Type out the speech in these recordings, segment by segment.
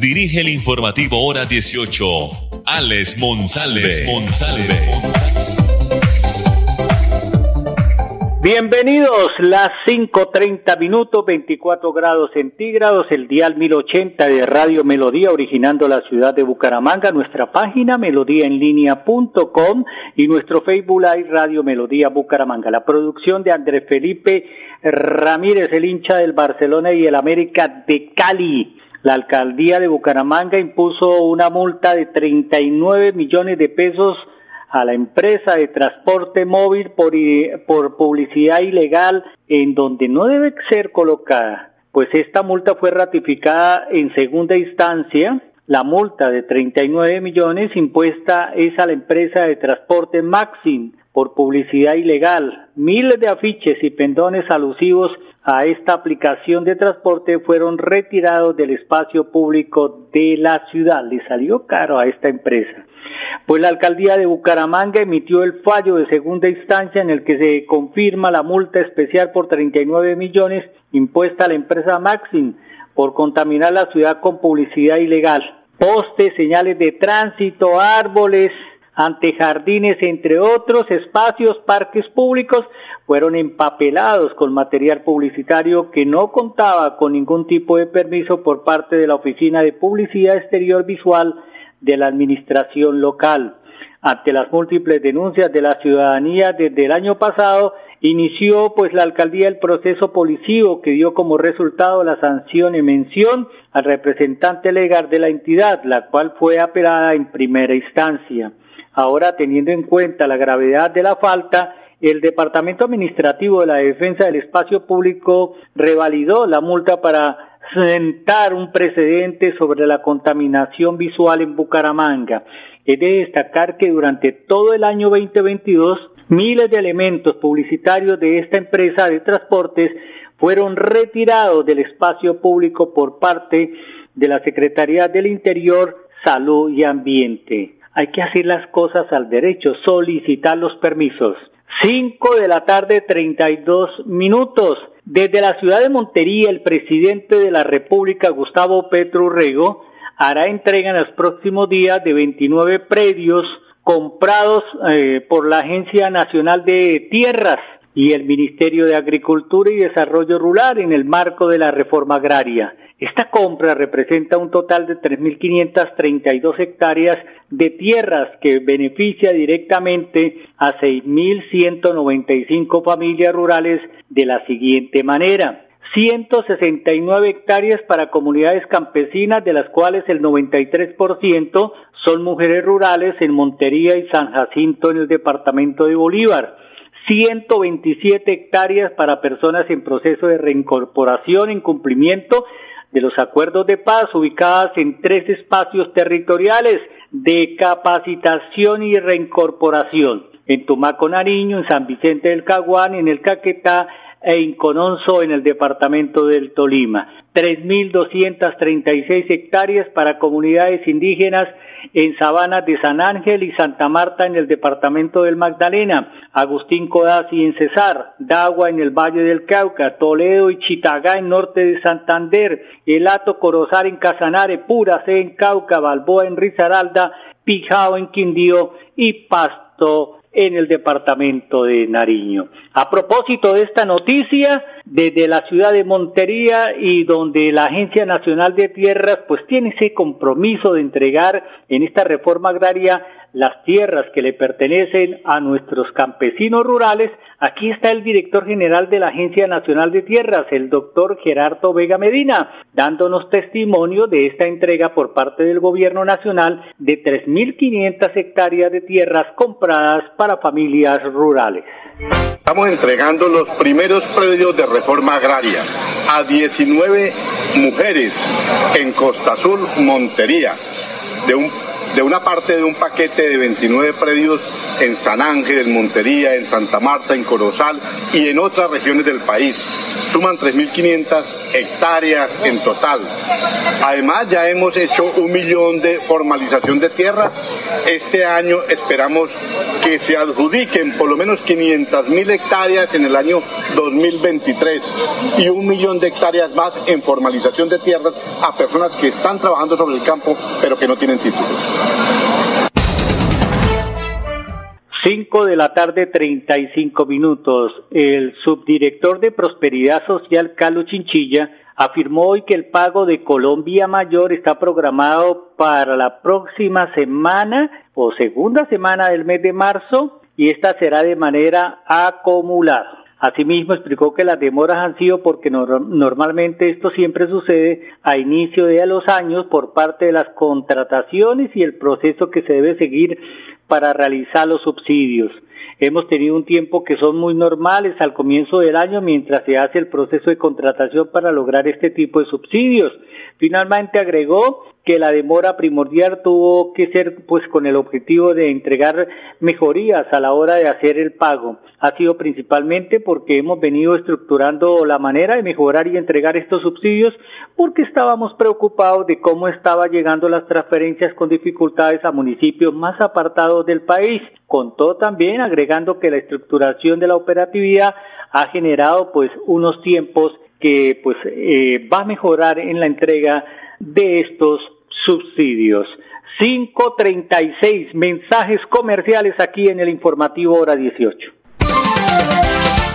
dirige el informativo Hora 18, Alex Monsalve. Bienvenidos, las 5.30 minutos, 24 grados centígrados, el dial 1080 de Radio Melodía, originando la ciudad de Bucaramanga, nuestra página melodíaenlínea.com y nuestro Facebook Live Radio Melodía Bucaramanga. La producción de Andrés Felipe Ramírez, el hincha del Barcelona y el América de Cali. La alcaldía de Bucaramanga impuso una multa de 39 millones de pesos a la empresa de transporte móvil por, por publicidad ilegal en donde no debe ser colocada. Pues esta multa fue ratificada en segunda instancia. La multa de 39 millones impuesta es a la empresa de transporte Maxim por publicidad ilegal. Miles de afiches y pendones alusivos a esta aplicación de transporte fueron retirados del espacio público de la ciudad. Le salió caro a esta empresa. Pues la alcaldía de Bucaramanga emitió el fallo de segunda instancia en el que se confirma la multa especial por 39 millones impuesta a la empresa Maxim por contaminar la ciudad con publicidad ilegal. Postes, señales de tránsito, árboles, antejardines, entre otros espacios, parques públicos, fueron empapelados con material publicitario que no contaba con ningún tipo de permiso por parte de la Oficina de Publicidad Exterior Visual de la Administración Local. Ante las múltiples denuncias de la ciudadanía desde el año pasado, inició pues la alcaldía el proceso policivo que dio como resultado la sanción y mención al representante legal de la entidad, la cual fue apelada en primera instancia. Ahora, teniendo en cuenta la gravedad de la falta, el Departamento Administrativo de la Defensa del Espacio Público revalidó la multa para sentar un precedente sobre la contaminación visual en Bucaramanga. Es de destacar que durante todo el año 2022 miles de elementos publicitarios de esta empresa de transportes fueron retirados del espacio público por parte de la Secretaría del Interior, Salud y Ambiente. Hay que hacer las cosas al derecho, solicitar los permisos. 5 de la tarde, 32 minutos. Desde la ciudad de Montería, el presidente de la República, Gustavo Petro Rego, hará entrega en los próximos días de 29 predios comprados eh, por la Agencia Nacional de Tierras y el Ministerio de Agricultura y Desarrollo Rural en el marco de la reforma agraria. Esta compra representa un total de 3.532 hectáreas de tierras que beneficia directamente a 6.195 familias rurales de la siguiente manera. 169 hectáreas para comunidades campesinas, de las cuales el 93% son mujeres rurales en Montería y San Jacinto en el departamento de Bolívar. 127 hectáreas para personas en proceso de reincorporación en cumplimiento de los acuerdos de paz ubicadas en tres espacios territoriales de capacitación y reincorporación, en Tumaco, Nariño, en San Vicente del Caguán, en el Caquetá e Incononso en el departamento del Tolima. 3.236 hectáreas para comunidades indígenas en Sabanas de San Ángel y Santa Marta en el departamento del Magdalena, Agustín Codazzi en Cesar, Dagua en el Valle del Cauca, Toledo y Chitagá en norte de Santander, Elato Corozar en Casanare, Pura C en Cauca, Balboa en Risaralda, Pijao en Quindío y Pasto en el departamento de Nariño. A propósito de esta noticia, desde la ciudad de Montería y donde la Agencia Nacional de Tierras pues tiene ese compromiso de entregar en esta reforma agraria las tierras que le pertenecen a nuestros campesinos rurales, aquí está el director general de la Agencia Nacional de Tierras, el doctor Gerardo Vega Medina, dándonos testimonio de esta entrega por parte del gobierno nacional de 3.500 hectáreas de tierras compradas para familias rurales. Estamos entregando los primeros predios de reforma agraria a 19 mujeres en Costa Azul, Montería, de un de una parte de un paquete de 29 predios en San Ángel, en Montería, en Santa Marta, en Corozal y en otras regiones del país. Suman 3.500 hectáreas en total. Además, ya hemos hecho un millón de formalización de tierras. Este año esperamos que se adjudiquen por lo menos 500.000 hectáreas en el año 2023 y un millón de hectáreas más en formalización de tierras a personas que están trabajando sobre el campo pero que no tienen títulos. 5 de la tarde, 35 minutos. El subdirector de Prosperidad Social, Carlos Chinchilla, afirmó hoy que el pago de Colombia Mayor está programado para la próxima semana o segunda semana del mes de marzo y esta será de manera acumulada. Asimismo, explicó que las demoras han sido porque normalmente esto siempre sucede a inicio de los años por parte de las contrataciones y el proceso que se debe seguir para realizar los subsidios. Hemos tenido un tiempo que son muy normales al comienzo del año mientras se hace el proceso de contratación para lograr este tipo de subsidios. Finalmente agregó que la demora primordial tuvo que ser pues con el objetivo de entregar mejorías a la hora de hacer el pago. Ha sido principalmente porque hemos venido estructurando la manera de mejorar y entregar estos subsidios porque estábamos preocupados de cómo estaba llegando las transferencias con dificultades a municipios más apartados del país. Contó también agregando que la estructuración de la operatividad ha generado pues unos tiempos que pues eh, va a mejorar en la entrega de estos subsidios. 536 mensajes comerciales aquí en el informativo hora 18.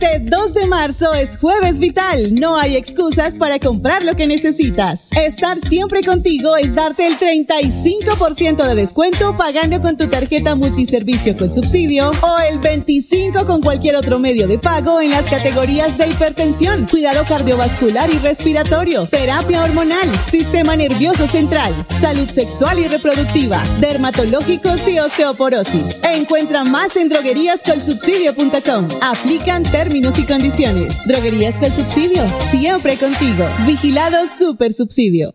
Este 2 de marzo es jueves vital. No hay excusas para comprar lo que necesitas. Estar siempre contigo es darte el 35% de descuento pagando con tu tarjeta multiservicio con subsidio o el 25% con cualquier otro medio de pago en las categorías de hipertensión, cuidado cardiovascular y respiratorio, terapia hormonal, sistema nervioso central, salud sexual y reproductiva, dermatológicos y osteoporosis. Encuentra más en drogueríascolsubsidio.com. Aplican términos y condiciones. Droguerías con subsidio, siempre contigo. Vigilado Super Subsidio.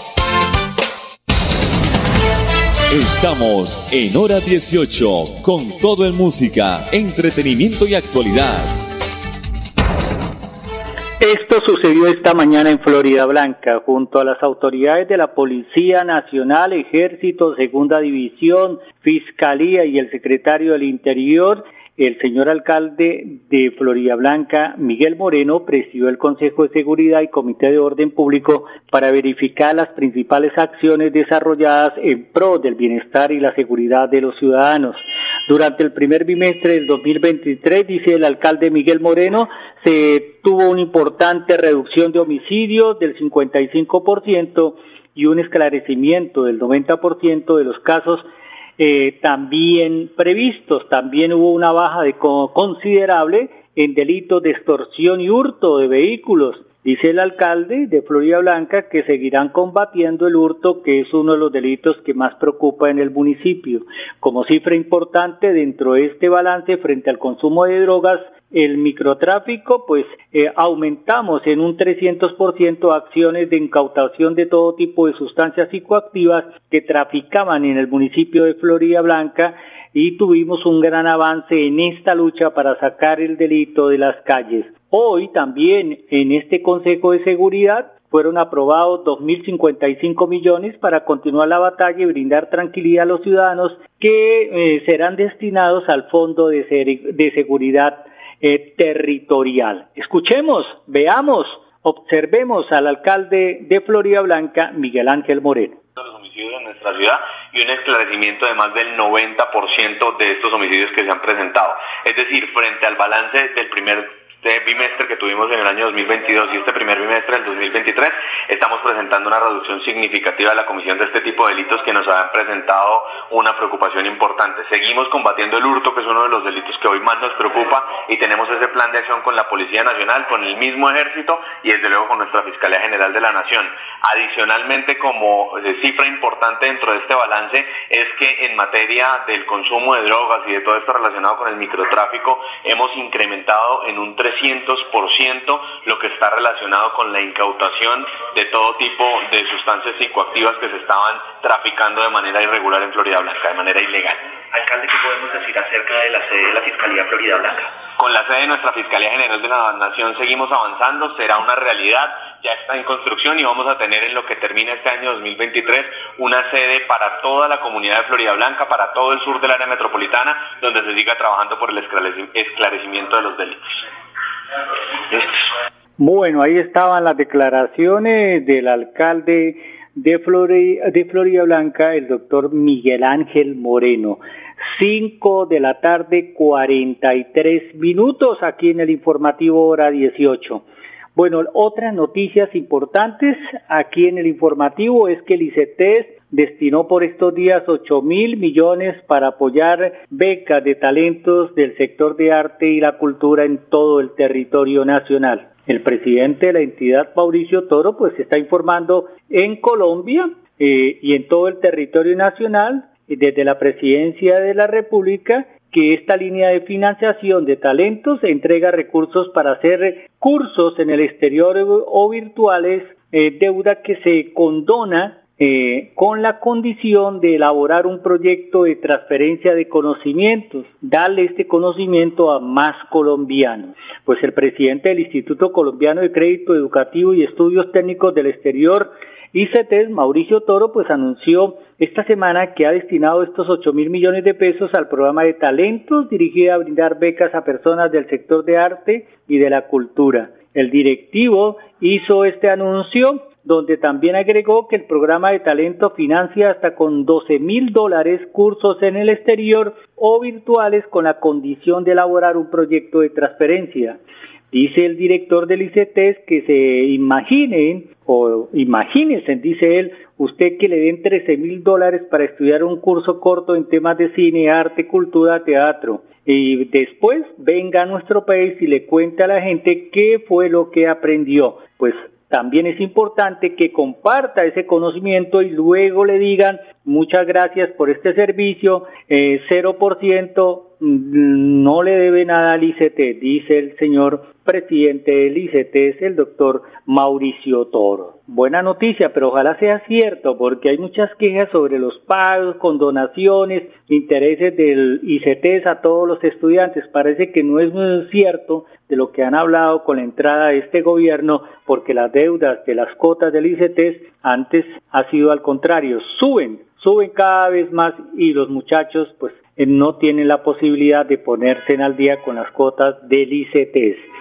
Estamos en hora 18 con todo en música, entretenimiento y actualidad. Esto sucedió esta mañana en Florida Blanca, junto a las autoridades de la Policía Nacional, Ejército, Segunda División, Fiscalía y el secretario del Interior el señor alcalde de Florida Blanca, Miguel Moreno, presidió el Consejo de Seguridad y Comité de Orden Público para verificar las principales acciones desarrolladas en pro del bienestar y la seguridad de los ciudadanos. Durante el primer bimestre del 2023, dice el alcalde Miguel Moreno, se tuvo una importante reducción de homicidios del 55% y un esclarecimiento del 90% de los casos eh, también previstos. También hubo una baja de considerable en delitos de extorsión y hurto de vehículos. Dice el alcalde de Florida Blanca que seguirán combatiendo el hurto, que es uno de los delitos que más preocupa en el municipio. Como cifra importante dentro de este balance frente al consumo de drogas, el microtráfico, pues eh, aumentamos en un 300% acciones de incautación de todo tipo de sustancias psicoactivas que traficaban en el municipio de Florida Blanca y tuvimos un gran avance en esta lucha para sacar el delito de las calles. Hoy también en este Consejo de Seguridad fueron aprobados 2.055 millones para continuar la batalla y brindar tranquilidad a los ciudadanos que eh, serán destinados al Fondo de, Seguridad eh, territorial. Escuchemos, veamos, observemos al alcalde de Florida Blanca, Miguel Ángel Moreno los homicidios en nuestra ciudad y un esclarecimiento de más del 90% de estos homicidios que se han presentado. Es decir, frente al balance del primer este bimestre que tuvimos en el año 2022 y este primer bimestre del 2023, estamos presentando una reducción significativa de la comisión de este tipo de delitos que nos han presentado una preocupación importante. Seguimos combatiendo el hurto, que es uno de los delitos que hoy más nos preocupa, y tenemos ese plan de acción con la Policía Nacional, con el mismo ejército y desde luego con nuestra Fiscalía General de la Nación. Adicionalmente, como eh, cifra importante dentro de este balance, es que en materia del consumo de drogas y de todo esto relacionado con el microtráfico, hemos incrementado en un 3 300% lo que está relacionado con la incautación de todo tipo de sustancias psicoactivas que se estaban traficando de manera irregular en Florida Blanca, de manera ilegal. Alcalde, ¿qué podemos decir acerca de la sede de la Fiscalía Florida Blanca? Con la sede de nuestra Fiscalía General de la Nación seguimos avanzando, será una realidad, ya está en construcción y vamos a tener en lo que termina este año 2023 una sede para toda la comunidad de Florida Blanca, para todo el sur del área metropolitana, donde se siga trabajando por el esclarecimiento de los delitos. Bueno, ahí estaban las declaraciones del alcalde de Florida, Blanca, el doctor Miguel Ángel Moreno. Cinco de la tarde, cuarenta y tres minutos aquí en el informativo hora dieciocho. Bueno, otras noticias importantes aquí en el informativo es que el ICETES destinó por estos días ocho mil millones para apoyar becas de talentos del sector de arte y la cultura en todo el territorio nacional. El presidente de la entidad, Mauricio Toro, pues está informando en Colombia eh, y en todo el territorio nacional desde la presidencia de la República que esta línea de financiación de talentos entrega recursos para hacer cursos en el exterior o virtuales, eh, deuda que se condona eh, con la condición de elaborar un proyecto de transferencia de conocimientos, darle este conocimiento a más colombianos. Pues el presidente del Instituto Colombiano de Crédito Educativo y Estudios Técnicos del Exterior, ICETES, Mauricio Toro, pues anunció esta semana que ha destinado estos 8 mil millones de pesos al programa de talentos dirigido a brindar becas a personas del sector de arte y de la cultura. El directivo hizo este anuncio donde también agregó que el programa de talento financia hasta con 12 mil dólares cursos en el exterior o virtuales con la condición de elaborar un proyecto de transferencia. Dice el director del ICETES que se imaginen, o imagínense, dice él, usted que le den 13 mil dólares para estudiar un curso corto en temas de cine, arte, cultura, teatro. Y después venga a nuestro país y le cuente a la gente qué fue lo que aprendió. Pues también es importante que comparta ese conocimiento y luego le digan muchas gracias por este servicio, eh, 0% mm, no le debe nada al ICT, dice el señor presidente del ICT, es el doctor Mauricio Toro. Buena noticia, pero ojalá sea cierto, porque hay muchas quejas sobre los pagos, con donaciones, intereses del ICT a todos los estudiantes. Parece que no es muy cierto de lo que han hablado con la entrada de este gobierno, porque las deudas de las cotas del ICT antes ha sido al contrario, suben, suben cada vez más y los muchachos pues no tienen la posibilidad de ponerse en al día con las cuotas del ICT.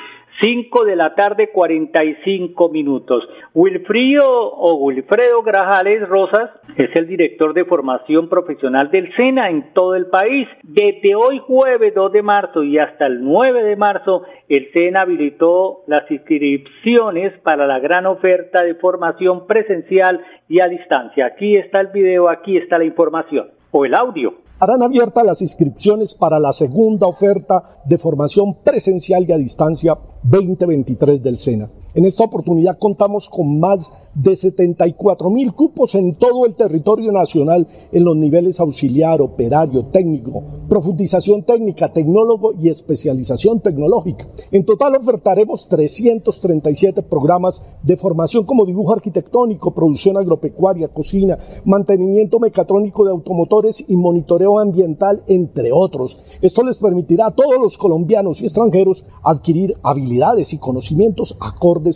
5 de la tarde, 45 minutos. Wilfrido o Wilfredo Grajales Rosas es el director de formación profesional del SENA en todo el país. Desde hoy jueves 2 de marzo y hasta el 9 de marzo, el SENA habilitó las inscripciones para la gran oferta de formación presencial y a distancia. Aquí está el video, aquí está la información o el audio harán abiertas las inscripciones para la segunda oferta de formación presencial y a distancia 2023 del SENA. En esta oportunidad contamos con más de 74 mil cupos en todo el territorio nacional en los niveles auxiliar, operario, técnico, profundización técnica, tecnólogo y especialización tecnológica. En total ofertaremos 337 programas de formación como dibujo arquitectónico, producción agropecuaria, cocina, mantenimiento mecatrónico de automotores y monitoreo ambiental, entre otros. Esto les permitirá a todos los colombianos y extranjeros adquirir habilidades y conocimientos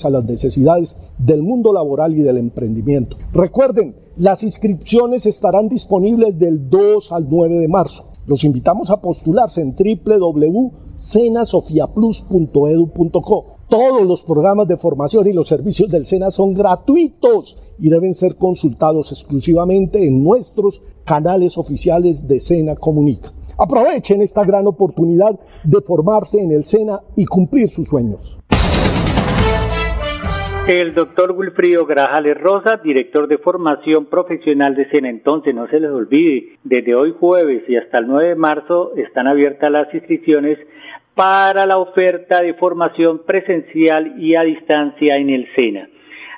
a las necesidades del mundo laboral y del emprendimiento. Recuerden, las inscripciones estarán disponibles del 2 al 9 de marzo. Los invitamos a postularse en www.senasofiaplus.edu.co. Todos los programas de formación y los servicios del SENA son gratuitos y deben ser consultados exclusivamente en nuestros canales oficiales de SENA Comunica. Aprovechen esta gran oportunidad de formarse en el SENA y cumplir sus sueños. El doctor Wilfrido Grajales Rosa, director de formación profesional de SENA. Entonces, no se les olvide, desde hoy jueves y hasta el 9 de marzo están abiertas las inscripciones para la oferta de formación presencial y a distancia en el SENA.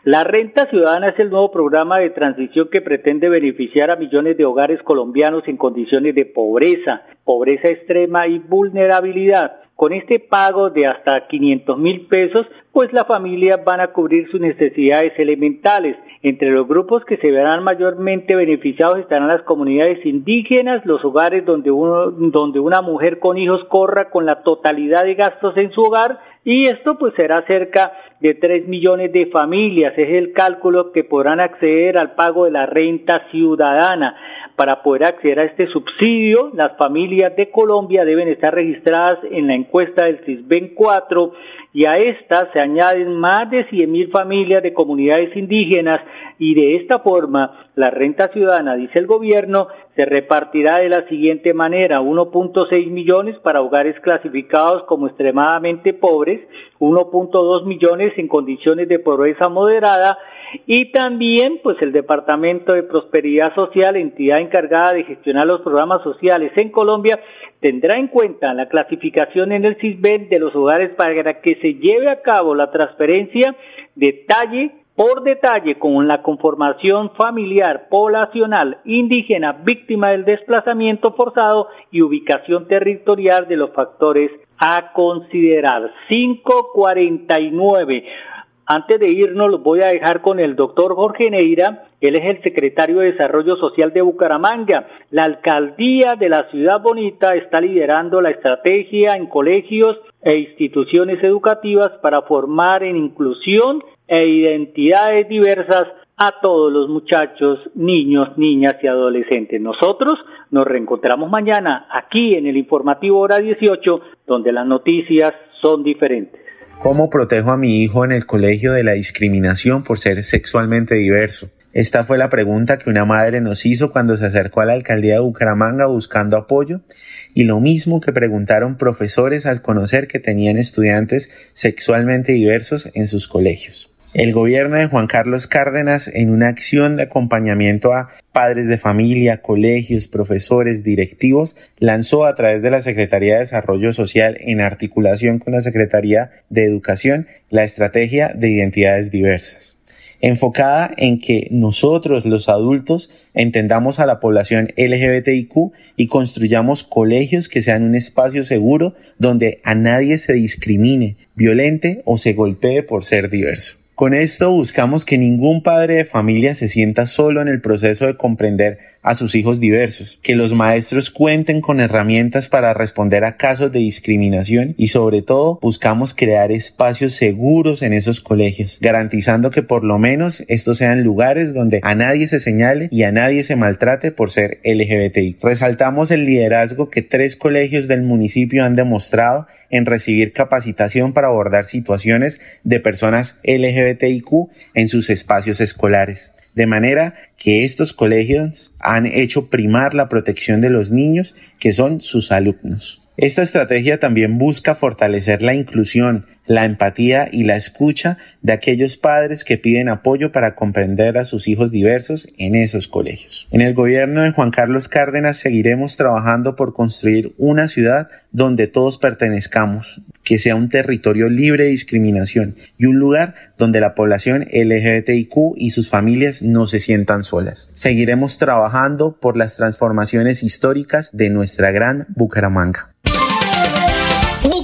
La renta ciudadana es el nuevo programa de transición que pretende beneficiar a millones de hogares colombianos en condiciones de pobreza, pobreza extrema y vulnerabilidad. Con este pago de hasta 500 mil pesos, pues las familias van a cubrir sus necesidades elementales. Entre los grupos que se verán mayormente beneficiados estarán las comunidades indígenas, los hogares donde, uno, donde una mujer con hijos corra con la totalidad de gastos en su hogar, y esto pues será cerca de 3 millones de familias. Es el cálculo que podrán acceder al pago de la renta ciudadana. Para poder acceder a este subsidio, las familias de Colombia deben estar registradas en la encuesta del CISBEN 4 y a esta se añaden más de 100.000 familias de comunidades indígenas y de esta forma la renta ciudadana, dice el gobierno, se repartirá de la siguiente manera, 1.6 millones para hogares clasificados como extremadamente pobres, 1.2 millones en condiciones de pobreza moderada y también pues el Departamento de Prosperidad Social, entidad encargada de gestionar los programas sociales en Colombia, tendrá en cuenta la clasificación en el CISBEN de los hogares para que se lleve a cabo la transferencia detalle por detalle con la conformación familiar, poblacional, indígena, víctima del desplazamiento forzado y ubicación territorial de los factores a considerar. 549. Antes de irnos, los voy a dejar con el doctor Jorge Neira. Él es el secretario de Desarrollo Social de Bucaramanga. La alcaldía de la Ciudad Bonita está liderando la estrategia en colegios e instituciones educativas para formar en inclusión e identidades diversas a todos los muchachos, niños, niñas y adolescentes. Nosotros nos reencontramos mañana aquí en el informativo hora 18, donde las noticias son diferentes. ¿Cómo protejo a mi hijo en el colegio de la discriminación por ser sexualmente diverso? Esta fue la pregunta que una madre nos hizo cuando se acercó a la alcaldía de Bucaramanga buscando apoyo y lo mismo que preguntaron profesores al conocer que tenían estudiantes sexualmente diversos en sus colegios. El gobierno de Juan Carlos Cárdenas, en una acción de acompañamiento a padres de familia, colegios, profesores, directivos, lanzó a través de la Secretaría de Desarrollo Social, en articulación con la Secretaría de Educación, la estrategia de identidades diversas. Enfocada en que nosotros los adultos entendamos a la población LGBTIQ y construyamos colegios que sean un espacio seguro donde a nadie se discrimine, violente o se golpee por ser diverso. Con esto buscamos que ningún padre de familia se sienta solo en el proceso de comprender a sus hijos diversos, que los maestros cuenten con herramientas para responder a casos de discriminación y sobre todo buscamos crear espacios seguros en esos colegios, garantizando que por lo menos estos sean lugares donde a nadie se señale y a nadie se maltrate por ser LGBTI. Resaltamos el liderazgo que tres colegios del municipio han demostrado en recibir capacitación para abordar situaciones de personas LGBTIQ en sus espacios escolares. De manera que estos colegios han hecho primar la protección de los niños que son sus alumnos. Esta estrategia también busca fortalecer la inclusión, la empatía y la escucha de aquellos padres que piden apoyo para comprender a sus hijos diversos en esos colegios. En el gobierno de Juan Carlos Cárdenas seguiremos trabajando por construir una ciudad donde todos pertenezcamos, que sea un territorio libre de discriminación y un lugar donde la población LGBTIQ y sus familias no se sientan solas. Seguiremos trabajando por las transformaciones históricas de nuestra gran Bucaramanga.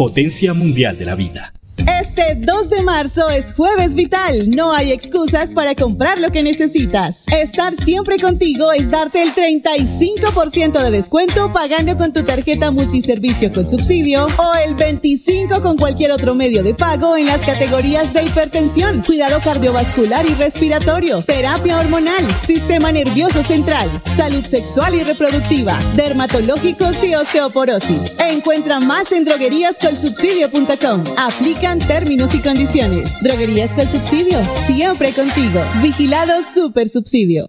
potencia mundial de la vida. Este 2 de marzo es jueves vital. No hay excusas para comprar lo que necesitas. Estar siempre contigo es darte el 35% de descuento pagando con tu tarjeta multiservicio con subsidio o el 25% con cualquier otro medio de pago en las categorías de hipertensión, cuidado cardiovascular y respiratorio, terapia hormonal, sistema nervioso central, salud sexual y reproductiva, dermatológicos y osteoporosis. Encuentra más en drogueríascolsubsidio.com. Términos y condiciones. Droguerías con subsidio, siempre contigo. Vigilado Super Subsidio.